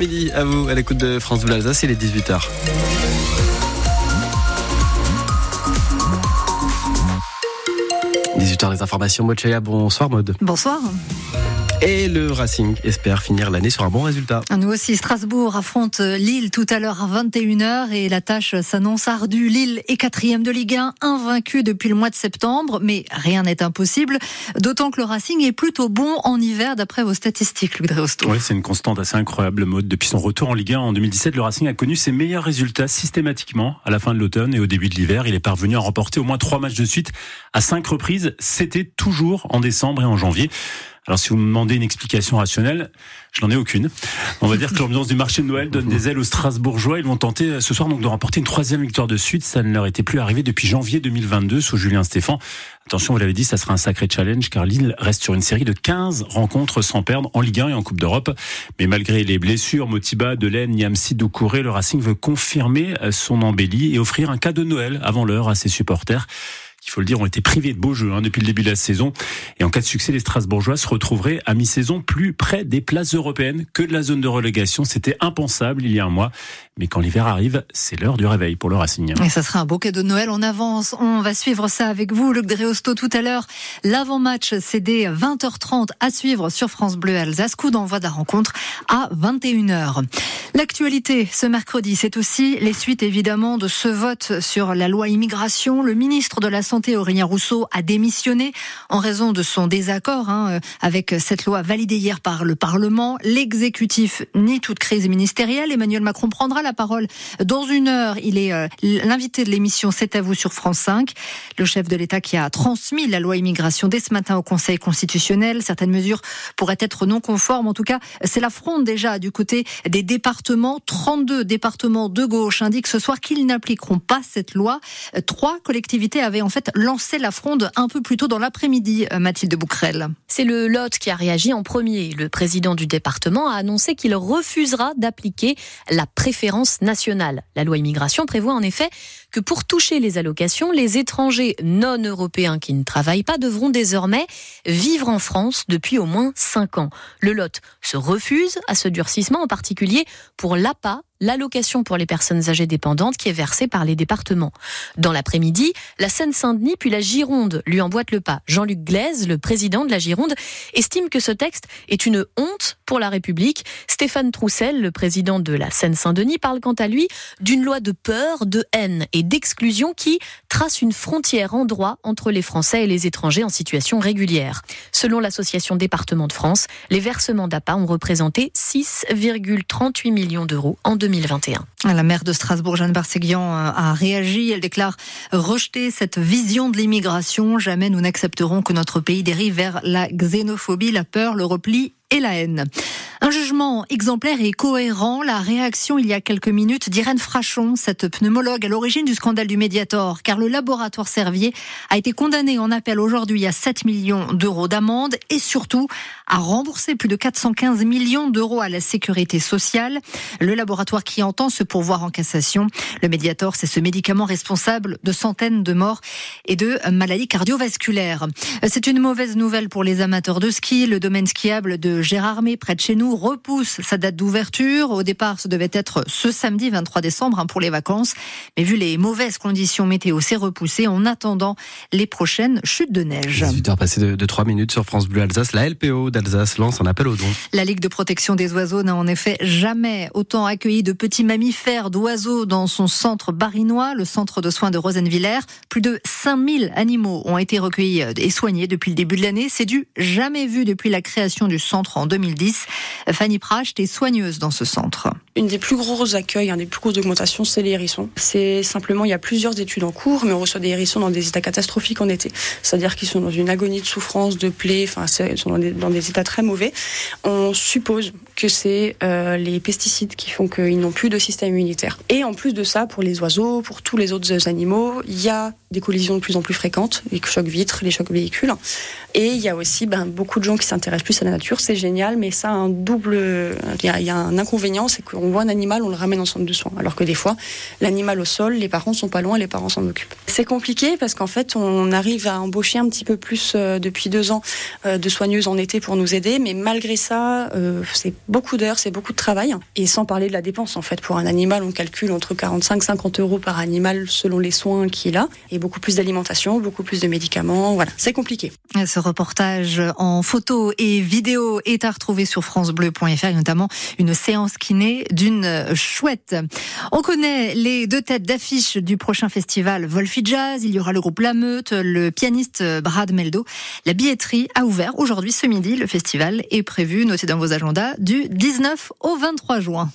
Midi à vous, à l'écoute de France Bleu Alsace, il est 18h. h les informations. Mochaya, bonsoir Mode. Bonsoir. Et le Racing espère finir l'année sur un bon résultat. Nous aussi, Strasbourg affronte Lille tout à l'heure à 21h et la tâche s'annonce ardue. Lille est quatrième de Ligue 1, invaincu depuis le mois de septembre, mais rien n'est impossible. D'autant que le Racing est plutôt bon en hiver d'après vos statistiques, Luc Dreosto. Oui, c'est une constante assez incroyable, mode. Depuis son retour en Ligue 1 en 2017, le Racing a connu ses meilleurs résultats systématiquement à la fin de l'automne et au début de l'hiver. Il est parvenu à remporter au moins trois matchs de suite à cinq reprises. C'était toujours en décembre et en janvier. Alors si vous me demandez une explication rationnelle, je n'en ai aucune. On va dire que l'ambiance du marché de Noël donne des ailes aux Strasbourgeois. Ils vont tenter euh, ce soir donc de remporter une troisième victoire de suite. Ça ne leur était plus arrivé depuis janvier 2022 sous Julien Stéphan. Attention, vous l'avez dit, ça sera un sacré challenge car Lille reste sur une série de 15 rencontres sans perdre en Ligue 1 et en Coupe d'Europe. Mais malgré les blessures, Motiba, Delaine, Niamsi, Doucouré, le Racing veut confirmer euh, son embellie et offrir un cadeau de Noël avant l'heure à ses supporters il faut le dire, ont été privés de beaux jeux hein, depuis le début de la saison. Et en cas de succès, les Strasbourgeois se retrouveraient à mi-saison plus près des places européennes que de la zone de relégation. C'était impensable il y a un mois. Mais quand l'hiver arrive, c'est l'heure du réveil pour le Racing. Et ça sera un bouquet de Noël. On avance. On va suivre ça avec vous, Luc Dreosto, tout à l'heure. L'avant-match, c'est dès 20h30 à suivre sur France Bleu Alsace. Coup d'envoi de la rencontre à 21h. L'actualité ce mercredi, c'est aussi les suites évidemment de ce vote sur la loi immigration. Le ministre de la Santé, Aurélien Rousseau, a démissionné en raison de son désaccord hein, avec cette loi validée hier par le Parlement. L'exécutif nie toute crise ministérielle. Emmanuel Macron prendra la parole dans une heure. Il est euh, l'invité de l'émission C'est à vous sur France 5. Le chef de l'État qui a transmis la loi immigration dès ce matin au Conseil constitutionnel. Certaines mesures pourraient être non conformes. En tout cas, c'est la fronde déjà du côté des départements 32 départements de gauche indiquent ce soir qu'ils n'appliqueront pas cette loi. Trois collectivités avaient en fait lancé la fronde un peu plus tôt dans l'après-midi, euh, Mathilde Bouquerel. C'est le Lot qui a réagi en premier. Le président du département a annoncé qu'il refusera d'appliquer la préférence nationale. La loi immigration prévoit en effet que pour toucher les allocations, les étrangers non européens qui ne travaillent pas devront désormais vivre en France depuis au moins 5 ans. Le Lot se refuse à ce durcissement, en particulier pour l'APA l'allocation pour les personnes âgées dépendantes qui est versée par les départements. Dans l'après-midi, la Seine-Saint-Denis puis la Gironde lui emboîtent le pas. Jean-Luc Glaise, le président de la Gironde, estime que ce texte est une honte pour la République. Stéphane Troussel, le président de la Seine-Saint-Denis, parle quant à lui d'une loi de peur, de haine et d'exclusion qui trace une frontière en droit entre les Français et les étrangers en situation régulière. Selon l'association Département de France, les versements d'APA ont représenté 6,38 millions d'euros en 2021. La maire de Strasbourg, Jeanne Barséguian, euh, a réagi. Elle déclare rejeter cette vision de l'immigration. Jamais nous n'accepterons que notre pays dérive vers la xénophobie, la peur, le repli et la haine. Un jugement exemplaire et cohérent. La réaction il y a quelques minutes d'Irène Frachon, cette pneumologue à l'origine du scandale du Mediator, car le laboratoire Servier a été condamné en appel aujourd'hui à 7 millions d'euros d'amende et surtout à rembourser plus de 415 millions d'euros à la sécurité sociale. Le laboratoire qui entend se pourvoir en cassation. Le Mediator, c'est ce médicament responsable de centaines de morts et de maladies cardiovasculaires. C'est une mauvaise nouvelle pour les amateurs de ski. Le domaine skiable de Gérardmer, près de chez nous, repousse sa date d'ouverture. Au départ, ce devait être ce samedi 23 décembre hein, pour les vacances. Mais vu les mauvaises conditions météo, c'est repoussé en attendant les prochaines chutes de neige. 18h passé de, de 3 minutes sur France Bleu Alsace. La LPO d'Alsace lance un appel aux dons. La Ligue de protection des oiseaux n'a en effet jamais autant accueilli de petits mammifères d'oiseaux dans son centre barinois, le centre de soins de Rosenvillers. Plus de 5000 animaux ont été recueillis et soignés depuis le début de l'année. C'est du jamais vu depuis la création du centre en 2010. Fanny Pracht est soigneuse dans ce centre. Une des plus gros accueils, une des plus grosses augmentations, c'est les hérissons. C'est simplement, il y a plusieurs études en cours, mais on reçoit des hérissons dans des états catastrophiques en été. C'est-à-dire qu'ils sont dans une agonie de souffrance, de plaies, enfin, ils sont dans des, états très mauvais. On suppose que c'est euh, les pesticides qui font qu'ils n'ont plus de système immunitaire. Et en plus de ça, pour les oiseaux, pour tous les autres animaux, il y a des collisions de plus en plus fréquentes, les chocs vitres, les chocs véhicules. Et il y a aussi ben, beaucoup de gens qui s'intéressent plus à la nature, c'est génial, mais ça a un double. Il y, a, un inconvénient, c'est qu'on voit un animal, on le ramène en centre de soins. Alors que des fois, l'animal au sol, les parents sont pas loin, les parents s'en occupent. C'est compliqué parce qu'en fait, on arrive à embaucher un petit peu plus euh, depuis deux ans euh, de soigneuses en été pour nous aider, mais malgré ça, euh, c'est beaucoup d'heures, c'est beaucoup de travail. Et sans parler de la dépense, en fait, pour un animal, on calcule entre 45 50 euros par animal selon les soins qu'il a, et beaucoup plus d'alimentation, beaucoup plus de médicaments. Voilà, c'est compliqué. Ce reportage en photo et vidéo est à retrouver sur francebleu.fr, notamment une séance kiné d'une chouette. On connaît les deux têtes d'affiche du prochain festival Wolfie Jazz. Il y aura le groupe La Meute, le pianiste Brad Meldo. La billetterie a ouvert aujourd'hui ce midi. Le festival est prévu, notez dans vos agendas, du 19 au 23 juin.